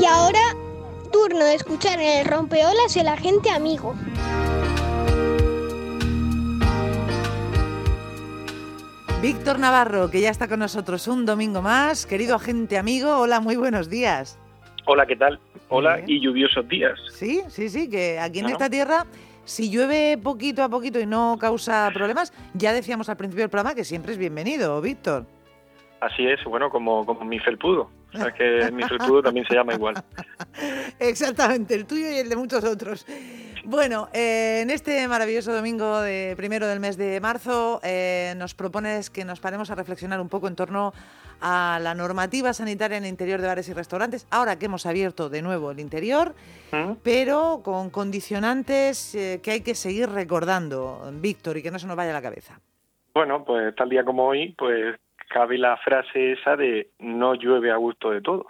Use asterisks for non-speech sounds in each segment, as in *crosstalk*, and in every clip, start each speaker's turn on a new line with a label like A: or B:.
A: Y ahora, turno de escuchar en el rompeolas el agente amigo.
B: Víctor Navarro, que ya está con nosotros un domingo más. Querido agente amigo, hola, muy buenos días.
C: Hola, ¿qué tal? Hola y lluviosos días.
B: Sí, sí, sí, que aquí en esta tierra, si llueve poquito a poquito y no causa problemas, ya decíamos al principio del programa que siempre es bienvenido, Víctor.
C: Así es, bueno, como, como mi felpudo. O que mi felpudo también se llama igual. *laughs*
B: Exactamente, el tuyo y el de muchos otros. Bueno, eh, en este maravilloso domingo de primero del mes de marzo eh, nos propones que nos paremos a reflexionar un poco en torno a la normativa sanitaria en el interior de bares y restaurantes, ahora que hemos abierto de nuevo el interior, ¿Mm? pero con condicionantes eh, que hay que seguir recordando, Víctor, y que no se nos vaya a la cabeza.
C: Bueno, pues tal día como hoy, pues cabe la frase esa de no llueve a gusto de todos.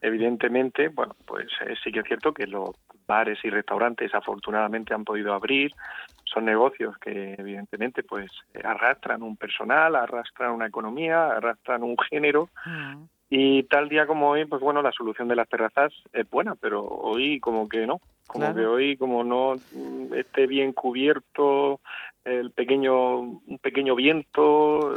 C: Evidentemente, bueno, pues eh, sí que es cierto que los bares y restaurantes afortunadamente han podido abrir, son negocios que evidentemente pues arrastran un personal, arrastran una economía, arrastran un género. Mm. Y tal día como hoy, pues bueno, la solución de las terrazas es buena, pero hoy como que no, como que hoy como no esté bien cubierto el pequeño un pequeño viento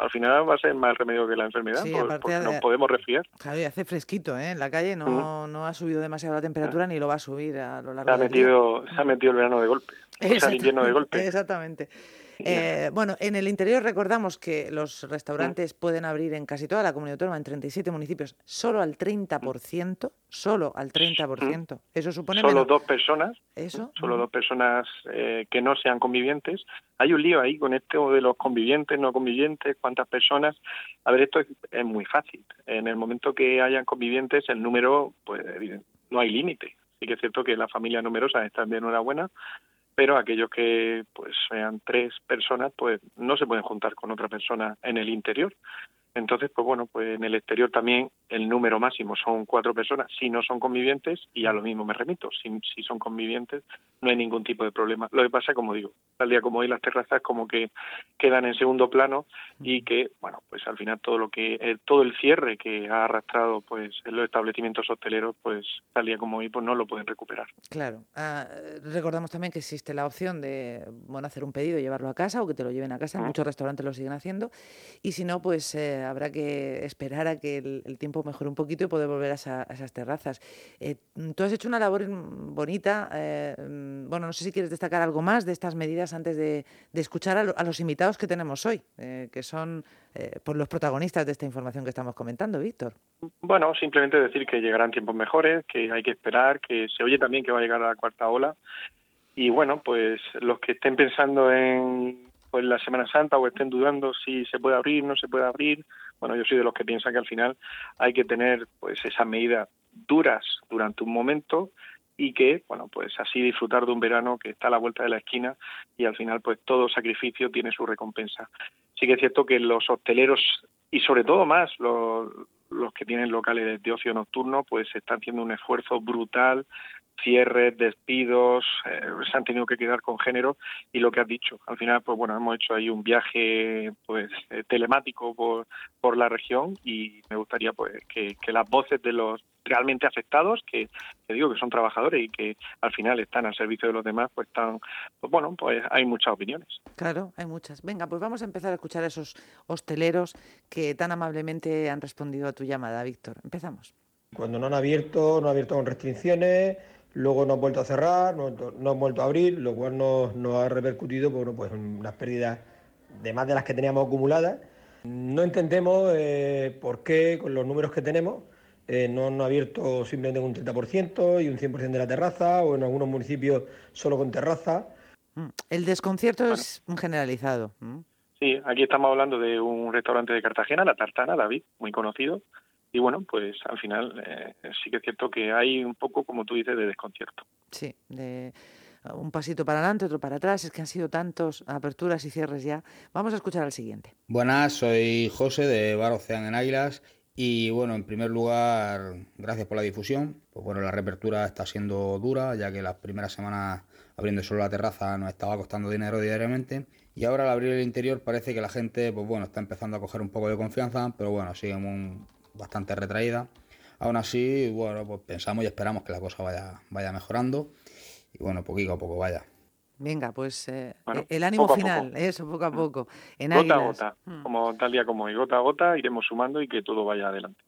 C: al final va a ser más remedio que la enfermedad porque, nos podemos resfriar.
B: Claro y hace fresquito ¿eh? en la calle no, no ha subido demasiado la temperatura ni lo va a subir a lo largo
C: se ha metido se ha metido el verano de golpe. O sea, el invierno de golpe
B: exactamente *laughs* eh, bueno, en el interior recordamos que los restaurantes pueden abrir en casi toda la comunidad autónoma, en 37 municipios, solo al 30%, solo al 30%. Eso supone...
C: Solo dos personas, ¿Eso? solo dos personas eh, que no sean convivientes. Hay un lío ahí con esto de los convivientes, no convivientes, cuántas personas. A ver, esto es, muy fácil. En el momento que hayan convivientes, el número, pues no hay límite. Sí que es cierto que las familias numerosas están de enhorabuena, pero aquellos que pues sean tres personas pues no se pueden juntar con otra persona en el interior entonces, pues bueno, pues en el exterior también el número máximo son cuatro personas si no son convivientes y a lo mismo me remito, si, si son convivientes no hay ningún tipo de problema. Lo que pasa, como digo, tal día como hoy las terrazas como que quedan en segundo plano y que, bueno, pues al final todo lo que, eh, todo el cierre que ha arrastrado pues en los establecimientos hosteleros, pues tal día como hoy pues no lo pueden recuperar.
B: Claro. Ah, recordamos también que existe la opción de, bueno, hacer un pedido y llevarlo a casa o que te lo lleven a casa. Muchos restaurantes lo siguen haciendo. Y si no, pues... Eh, habrá que esperar a que el, tiempo mejore un poquito y poder volver a, esas terrazas. Eh, tú has hecho una labor bonita. Eh, bueno, no sé si quieres destacar algo más de estas medidas antes de, escuchar a, los invitados que tenemos hoy, eh, que son por los protagonistas de esta información que estamos comentando, Víctor.
C: Bueno, simplemente decir que llegarán tiempos mejores, que hay que esperar, que se oye también que va a llegar la cuarta ola. Y bueno, pues los que estén pensando en pues la Semana Santa o estén dudando si se puede abrir, no se puede abrir. Bueno, yo soy de los que piensan que al final hay que tener pues esas medidas duras durante un momento y que, bueno, pues así disfrutar de un verano que está a la vuelta de la esquina y al final pues todo sacrificio tiene su recompensa. Sí que es cierto que los hosteleros y sobre todo más los, los que tienen locales de ocio nocturno pues están haciendo un esfuerzo brutal cierres, despidos, eh, se han tenido que quedar con género y lo que has dicho. Al final, pues bueno, hemos hecho ahí un viaje pues eh, telemático por, por la región y me gustaría pues que, las voces de los realmente afectados, que, digo que son trabajadores y que al final están al servicio de los demás, pues están, pues bueno, pues hay muchas opiniones.
B: Claro, hay muchas. Venga, pues vamos a empezar a escuchar a esos hosteleros que tan amablemente han respondido a tu llamada, Víctor. Empezamos.
D: Cuando no han abierto, no han abierto con restricciones, Luego nos han vuelto a cerrar, no, hemos vuelto a abrir, lo cual nos, ha repercutido por pues, unas pérdidas de más de las que teníamos acumuladas. No entendemos eh, por qué, con los números que tenemos, eh, no han abierto simplemente un 30% y un 100% de la terraza, o en algunos municipios solo con terraza.
B: Mm, el desconcierto es generalizado.
C: Sí, aquí estamos hablando de un restaurante de Cartagena, La Tartana, David, muy conocido, y bueno, pues al final eh, sí que es cierto que hay un poco, como tú dices, de desconcierto.
B: Sí, de un pasito para adelante, otro para atrás, es que han sido tantos aperturas y cierres ya. Vamos a escuchar al siguiente.
E: Buenas, soy José de Bar Ocean en Águilas y bueno, en primer lugar, gracias por la difusión. Pues bueno, la reapertura está siendo dura, ya que las primeras semanas abriendo solo la terraza nos estaba costando dinero diariamente. Y ahora al abrir el interior parece que la gente, pues bueno, está empezando a coger un poco de confianza, pero bueno, sigue un, bastante retraída. Aún así, bueno, pues pensamos y esperamos que la cosa vaya, vaya mejorando y bueno, poquito a poco vaya.
B: Venga, pues eh, el ánimo final, eso, poco a mm. poco. En gota
C: a gota, mm. como tal día como hoy, gota a gota iremos sumando y que todo vaya adelante.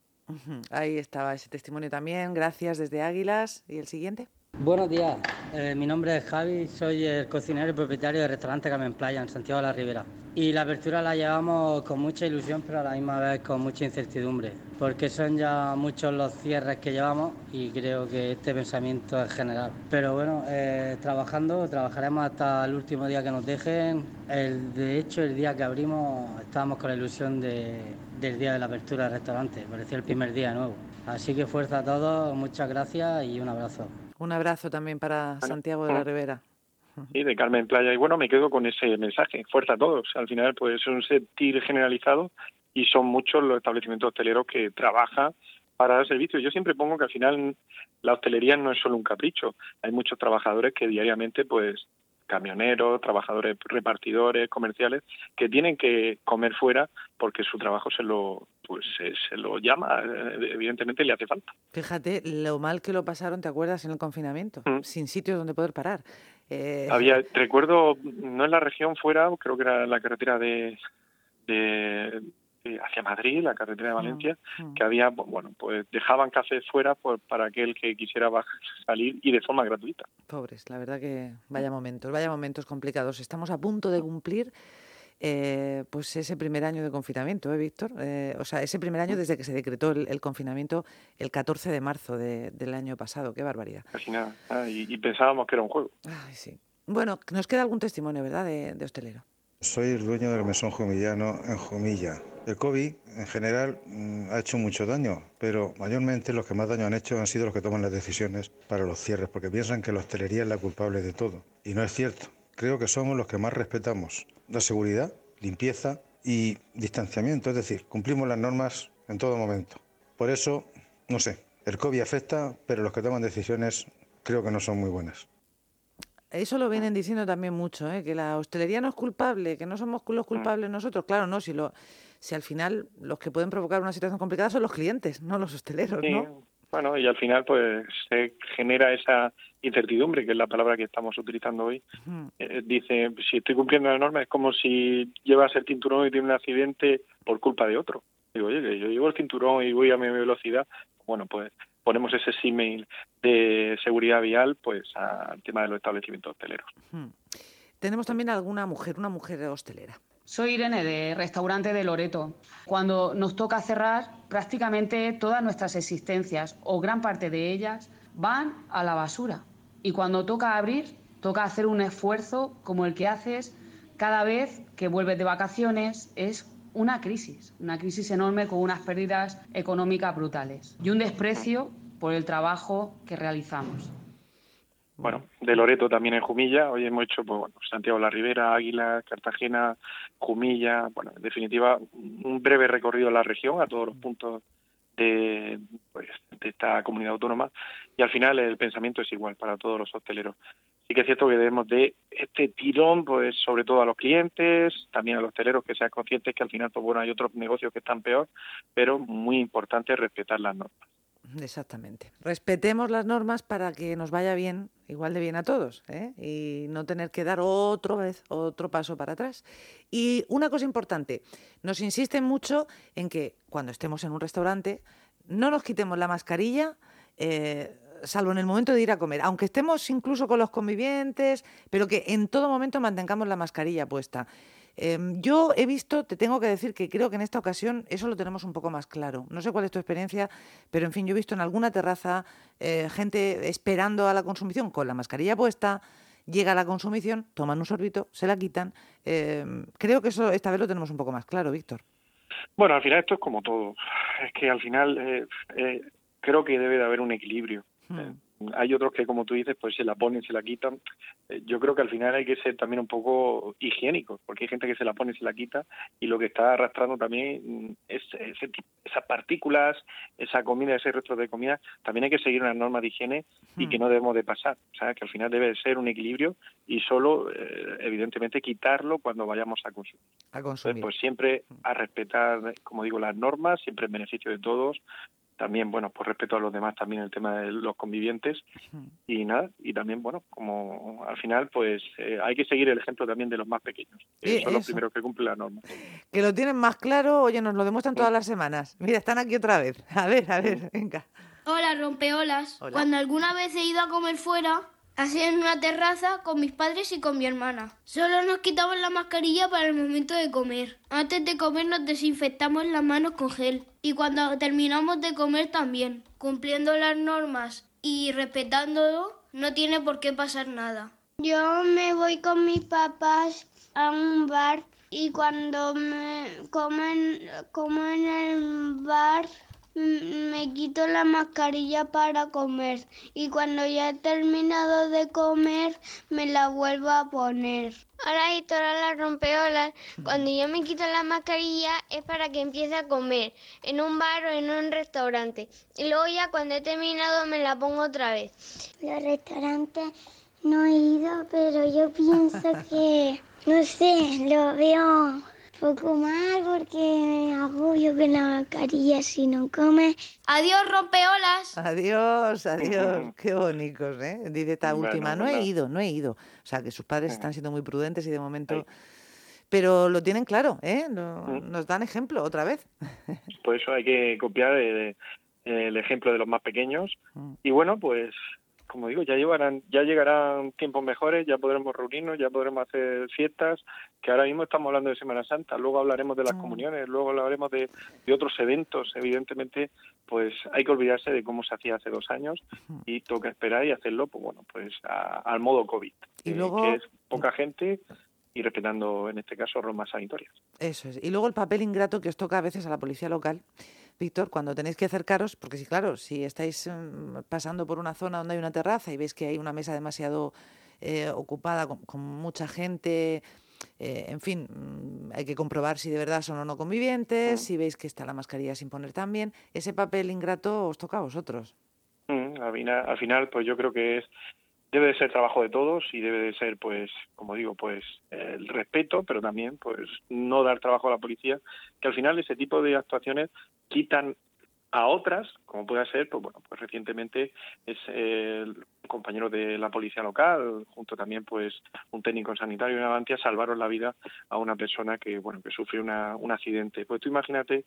B: Ahí estaba ese testimonio también, gracias desde Águilas. ¿Y el siguiente?
F: Buenos días, eh, mi nombre es Javi, soy el cocinero y propietario del restaurante Carmen Playa en Santiago de la Ribera. Y la apertura la llevamos con mucha ilusión, pero a la misma vez con mucha incertidumbre, porque son ya muchos los cierres que llevamos y creo que este pensamiento es general. Pero bueno, eh, trabajando, trabajaremos hasta el último día que nos dejen. El, de hecho, el día que abrimos estábamos con la ilusión del día de la apertura del restaurante, parecía el primer día nuevo. Así que fuerza a todos, muchas gracias y un abrazo.
B: Un abrazo también para Santiago de la Ribera.
C: Y de Carmen Playa. Y bueno, me quedo con ese mensaje. Fuerza a todos. Al final, pues es un sentir generalizado y son muchos los establecimientos hosteleros que trabajan para dar servicio. Yo siempre pongo que al final la hostelería no es solo un capricho. Hay muchos trabajadores que diariamente, pues, camioneros, trabajadores repartidores, comerciales, que tienen que comer fuera porque su trabajo se lo pues se, lo llama, eh, evidentemente le hace falta.
B: Fíjate lo mal que lo pasaron, ¿te acuerdas? En el confinamiento, mm. sin sitios donde poder parar.
C: Eh... Había, recuerdo, no en la región fuera, creo que era la carretera de, de, hacia Madrid, la carretera de mm, Valencia, mm. que había, bueno, pues dejaban café fuera pues, para aquel que quisiera salir y de forma gratuita.
B: Pobres, la verdad que vaya momentos, vaya momentos complicados. Estamos a punto de cumplir eh, pues ese primer año de confinamiento, ¿eh, Víctor? Eh, o sea, ese primer año desde que se decretó el, confinamiento el 14 de marzo del año pasado. Qué barbaridad.
C: Casi nada. Ah, y, pensábamos que era un juego.
B: Ay, sí. Bueno, nos queda algún testimonio, ¿verdad?, de, hostelero.
G: Soy el dueño del mesón jumillano en Jumilla. El COVID, en general, mm, ha hecho mucho daño, pero mayormente los que más daño han hecho han sido los que toman las decisiones para los cierres, porque piensan que la hostelería es la culpable de todo. Y no es cierto. Creo que somos los que más respetamos la seguridad, limpieza y distanciamiento, es decir, cumplimos las normas en todo momento. Por eso, no sé, el COVID afecta, pero los que toman decisiones creo que no son muy buenas.
B: Eso lo vienen diciendo también mucho, ¿eh? que la hostelería no es culpable, que no somos los culpables nosotros. Claro, no, si, lo, si al final los que pueden provocar una situación complicada son los clientes, no los hosteleros, ¿no?
C: Bueno, y al final pues se genera esa incertidumbre, que es la palabra que estamos utilizando hoy. Eh, dice, si estoy cumpliendo la norma es como si llevas el cinturón y tienes un accidente por culpa de otro. Digo, oye, yo llevo el cinturón y voy a mi velocidad. Bueno, pues ponemos ese símil de seguridad vial pues al tema de los establecimientos hosteleros.
B: Tenemos también alguna mujer, una mujer hostelera.
H: Soy Irene de Restaurante de Loreto. Cuando nos toca cerrar, prácticamente todas nuestras existencias o gran parte de ellas van a la basura. Y cuando toca abrir, toca hacer un esfuerzo como el que haces cada vez que vuelves de vacaciones. Es una crisis, una crisis enorme con unas pérdidas económicas brutales y un desprecio por el trabajo que realizamos.
C: Bueno, de Loreto también en Jumilla. Hoy hemos hecho pues, bueno, Santiago la Ribera, Águila, Cartagena, Jumilla. Bueno, en definitiva, un breve recorrido a la región, a todos los puntos de, pues, de esta comunidad autónoma. Y al final el pensamiento es igual para todos los hosteleros. Sí que es cierto que debemos de este tirón, pues sobre todo a los clientes, también a los hosteleros, que sean conscientes que al final, pues bueno, hay otros negocios que están peor, pero muy importante respetar las normas.
B: Exactamente. Respetemos las normas para que nos vaya bien, igual de bien a todos, ¿eh? y no tener que dar otra vez otro paso para atrás. Y una cosa importante, nos insisten mucho en que cuando estemos en un restaurante no nos quitemos la mascarilla. Eh, salvo en el momento de ir a comer, aunque estemos incluso con los convivientes, pero que en todo momento mantengamos la mascarilla puesta. Em, yo he visto, te tengo que decir que creo que en esta ocasión eso lo tenemos un poco más claro. No sé cuál es tu experiencia, pero en fin, yo he visto en alguna terraza eh, gente esperando a la consumición con la mascarilla puesta, llega la consumición, toman un sorbito, se la quitan. Em, creo que eso esta vez lo tenemos un poco más claro, Víctor.
C: Bueno, al final esto es como todo. Es que al final eh, eh, creo que debe de haber un equilibrio. Hmm. Hay otros que, como tú dices, pues se la ponen, se la quitan. Eh, yo creo que al final hay que ser también un poco higiénicos, porque hay gente que se la pone y se la quita, y lo que está arrastrando también es esas partículas, esa comida, ese resto de comida, también hay que seguir unas normas de higiene y que hmm. no debemos de pasar. O sea, que al final debe ser un equilibrio y solo, eh, evidentemente, quitarlo cuando vayamos a consumir.
B: A consumir.
C: pues siempre a respetar, como digo, las normas, siempre en beneficio de todos, también, bueno, por respeto a los demás, también el tema de los convivientes y nada, y también, bueno, como al final, pues eh, hay que seguir el ejemplo también de los más pequeños, que son los primeros que cumplen la norma.
B: Que lo tienen más claro, oye, nos lo demuestran todas las semanas. Mira, están aquí otra vez. A ver, a ver, venga.
I: Hola, rompeolas. Cuando alguna vez he ido a comer fuera, así en una terraza con mis padres y con mi hermana. Solo nos quitamos la mascarilla para el momento de comer. Antes de comer nos desinfectamos las manos con gel. Y cuando terminamos de comer también. Cumpliendo las normas y respetándolo, no tiene por qué pasar nada.
A: Yo me voy con mis papás a un bar y cuando me comen, como en el bar me quito la mascarilla para comer y cuando ya he terminado de comer me la vuelvo a poner.
J: Hola, Hitora la rompeolas. Cuando yo me quito la mascarilla es para que empiece a comer en un bar o en un restaurante. Y luego ya cuando he terminado me la pongo otra vez.
A: Los restaurantes no he ido, pero yo pienso *laughs* que, no sé, lo veo poco mal porque me agobio con la mascarilla si no come.
I: Adiós, rompeolas.
B: Adiós, adiós. *laughs* Qué bonitos, ¿eh? Dice esta última, no he ido, no he ido. O sea, que sus padres están siendo muy prudentes y de momento... Pero lo tienen claro, ¿eh? Nos dan ejemplo otra vez.
C: Por eso hay que copiar el, el ejemplo de los más pequeños. Y bueno, pues como digo, ya llevarán, ya llegarán tiempos mejores, ya podremos reunirnos, ya podremos hacer fiestas, que ahora mismo estamos hablando de Semana Santa, luego hablaremos de las comuniones, luego hablaremos de, otros eventos, evidentemente, pues hay que olvidarse de cómo se hacía hace dos años y toca esperar y hacerlo, pues bueno, pues al modo COVID,
B: y
C: eh,
B: luego...
C: que es poca gente y respetando en este caso normas sanitarias.
B: Eso es. Y luego el papel ingrato que os toca a veces a la policía local, Víctor, cuando tenéis que acercaros, porque sí, claro, si estáis mm, pasando por una zona donde hay una terraza y veis que hay una mesa demasiado eh, ocupada con, mucha gente, eh, en fin, mm, hay que comprobar si de verdad son o no convivientes, si veis que está la mascarilla sin poner también, ese papel ingrato os toca a vosotros.
C: Mm, al final, pues yo creo que es debe de ser trabajo de todos y debe de ser pues como digo pues el respeto pero también pues no dar trabajo a la policía que al final ese tipo de actuaciones quitan a otras como pueda ser pues bueno pues recientemente es el compañero de la policía local junto también pues un técnico sanitario y una salvaron la vida a una persona que bueno que sufrió una, un accidente. Pues tú imagínate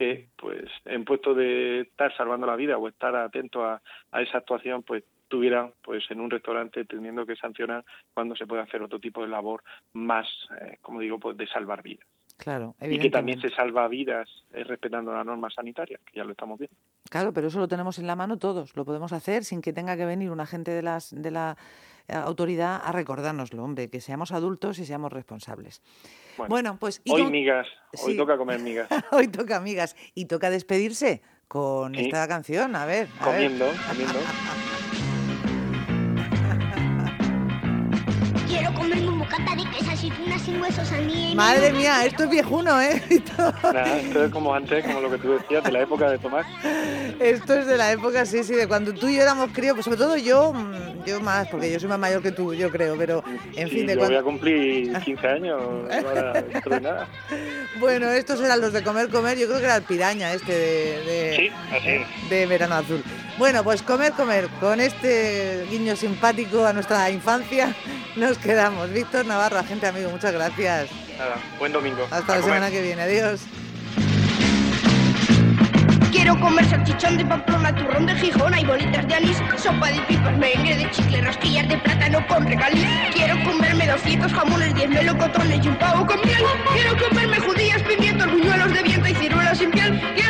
C: que pues en puesto de estar salvando la vida o estar atento a esa actuación pues estuviera pues en un restaurante teniendo que sancionar cuando se puede hacer otro tipo de labor más, eh, como digo, pues de salvar vidas.
B: Claro,
C: y que también se salva vidas eh, respetando la norma sanitaria, que ya lo estamos viendo.
B: Claro, pero eso lo tenemos en la mano todos, lo podemos hacer sin que tenga que venir un agente de, las, de la eh, autoridad a recordárnoslo, hombre, que seamos adultos y seamos responsables. Bueno, pues...
C: hoy migas, hoy toca comer migas. *laughs*
B: hoy toca migas y toca despedirse con esta canción, a ver. A
C: comiendo,
B: ver.
C: comiendo.
B: Madre mía, esto es viejuno, ¿eh? *laughs*
C: esto es como antes, como lo que tú decías, de la época de Tomás.
B: Esto es de la época, sí, sí, de cuando tú y yo éramos críos, pues sobre todo yo, mm, yo más, porque yo soy más mayor que tú, yo creo, pero en fin. De
C: yo
B: cuando...
C: voy a cumplir *laughs* 15 años, de nada.
B: Bueno, estos eran los de comer, comer, yo creo que era el piraña este de, de,
C: sí, así
B: de Verano Azul. Bueno, pues comer, comer, con este guiño simpático a nuestra infancia nos quedamos. Víctor Navarro, agente amigo, muchas gracias.
C: Nada, buen domingo.
B: Hasta la semana que viene, adiós.
K: Quiero comer salchichón de Pamplona, turrón de Gijón, y bolitas de anís, sopa de pipas, merengue de chicle, rosquillas de plátano con regaliz. Quiero comerme 200 jamones, 10 melocotones y un pavo con miel. Quiero comerme judías, pimientos, buñuelos de viento y ciruelas sin piel. Quiero